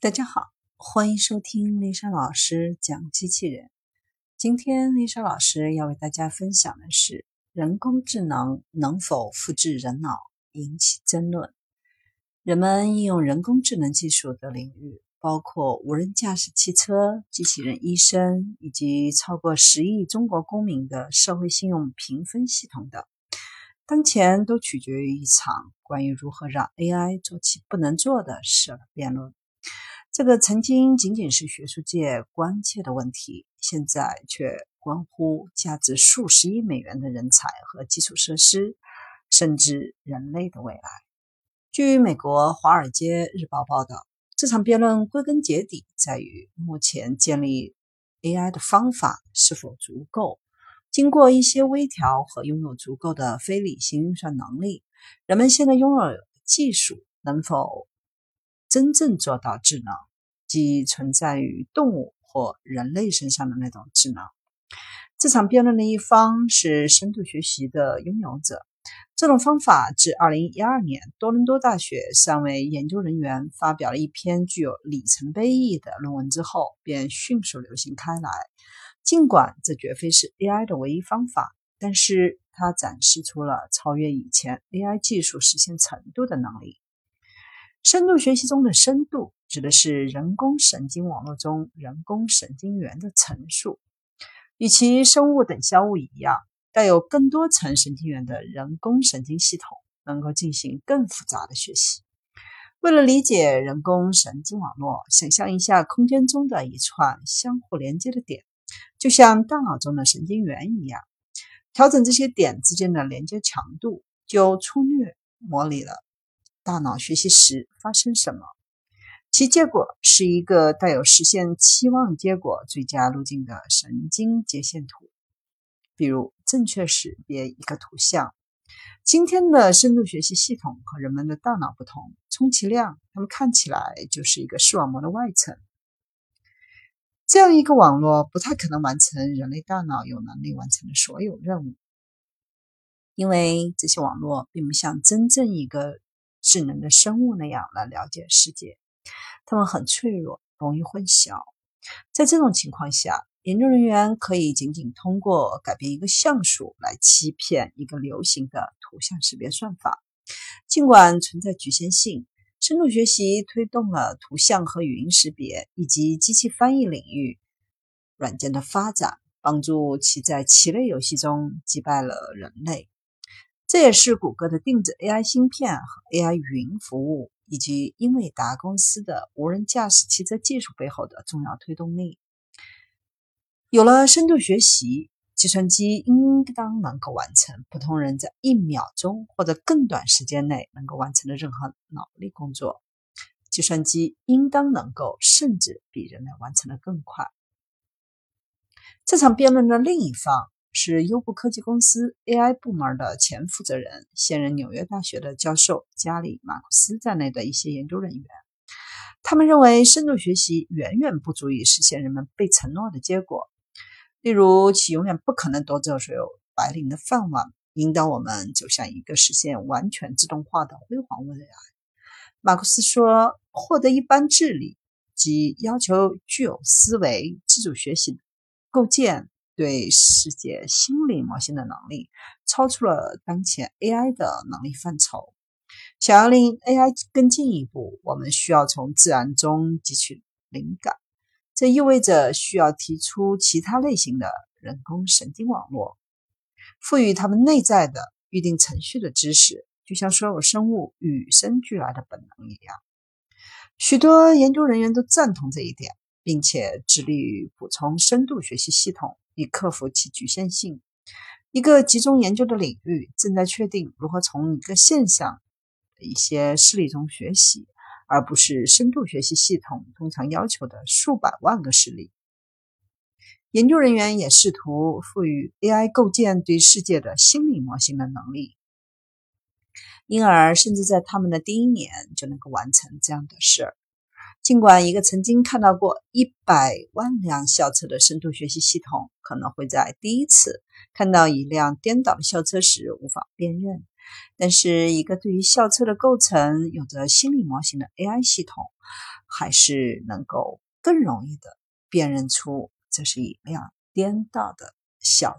大家好，欢迎收听丽莎老师讲机器人。今天丽莎老师要为大家分享的是人工智能能否复制人脑，引起争论。人们应用人工智能技术的领域包括无人驾驶汽车、机器人医生，以及超过十亿中国公民的社会信用评分系统等。当前都取决于一场关于如何让 AI 做其不能做的事的辩论。这个曾经仅仅是学术界关切的问题，现在却关乎价值数十亿美元的人才和基础设施，甚至人类的未来。据美国《华尔街日报》报道，这场辩论归根结底在于目前建立 AI 的方法是否足够。经过一些微调和拥有足够的非理性运算能力，人们现在拥有技术能否真正做到智能？即存在于动物或人类身上的那种智能。这场辩论的一方是深度学习的拥有者。这种方法自2012年多伦多大学三位研究人员发表了一篇具有里程碑意义的论文之后，便迅速流行开来。尽管这绝非是 AI 的唯一方法，但是它展示出了超越以前 AI 技术实现程度的能力。深度学习中的深度。指的是人工神经网络中人工神经元的层数，与其生物等效物一样，带有更多层神经元的人工神经系统能够进行更复杂的学习。为了理解人工神经网络，想象一下空间中的一串相互连接的点，就像大脑中的神经元一样。调整这些点之间的连接强度，就粗略模拟了大脑学习时发生什么。其结果是一个带有实现期望结果最佳路径的神经接线图，比如正确识别一个图像。今天的深度学习系统和人们的大脑不同，充其量它们看起来就是一个视网膜的外层。这样一个网络不太可能完成人类大脑有能力完成的所有任务，因为这些网络并不像真正一个智能的生物那样来了解世界。它们很脆弱，容易混淆。在这种情况下，研究人员可以仅仅通过改变一个像素来欺骗一个流行的图像识别算法。尽管存在局限性，深度学习推动了图像和语音识别以及机器翻译领域软件的发展，帮助其在棋类游戏中击败了人类。这也是谷歌的定制 AI 芯片和 AI 云服务。以及英伟达公司的无人驾驶汽车技术背后的重要推动力。有了深度学习，计算机应当能够完成普通人在一秒钟或者更短时间内能够完成的任何脑力工作。计算机应当能够甚至比人类完成的更快。这场辩论的另一方。是优步科技公司 AI 部门的前负责人、现任纽约大学的教授加里·马库斯在内的一些研究人员，他们认为深度学习远远不足以实现人们被承诺的结果，例如其永远不可能夺走所有白领的饭碗，引导我们走向一个实现完全自动化的辉煌未来。马库斯说：“获得一般智力，即要求具有思维、自主学习、构建。”对世界心理模型的能力超出了当前 AI 的能力范畴。想要令 AI 更进一步，我们需要从自然中汲取灵感。这意味着需要提出其他类型的人工神经网络，赋予它们内在的预定程序的知识，就像所有生物与生俱来的本能一样。许多研究人员都赞同这一点，并且致力于补充深度学习系统。以克服其局限性。一个集中研究的领域正在确定如何从一个现象的一些事例中学习，而不是深度学习系统通常要求的数百万个事例。研究人员也试图赋予 AI 构建对世界的心理模型的能力，因而甚至在他们的第一年就能够完成这样的事儿。尽管一个曾经看到过一百万辆校车的深度学习系统可能会在第一次看到一辆颠倒的校车时无法辨认但是一个对于校车的构成有着心理模型的 ai 系统还是能够更容易地辨认出这是一辆颠倒的校车。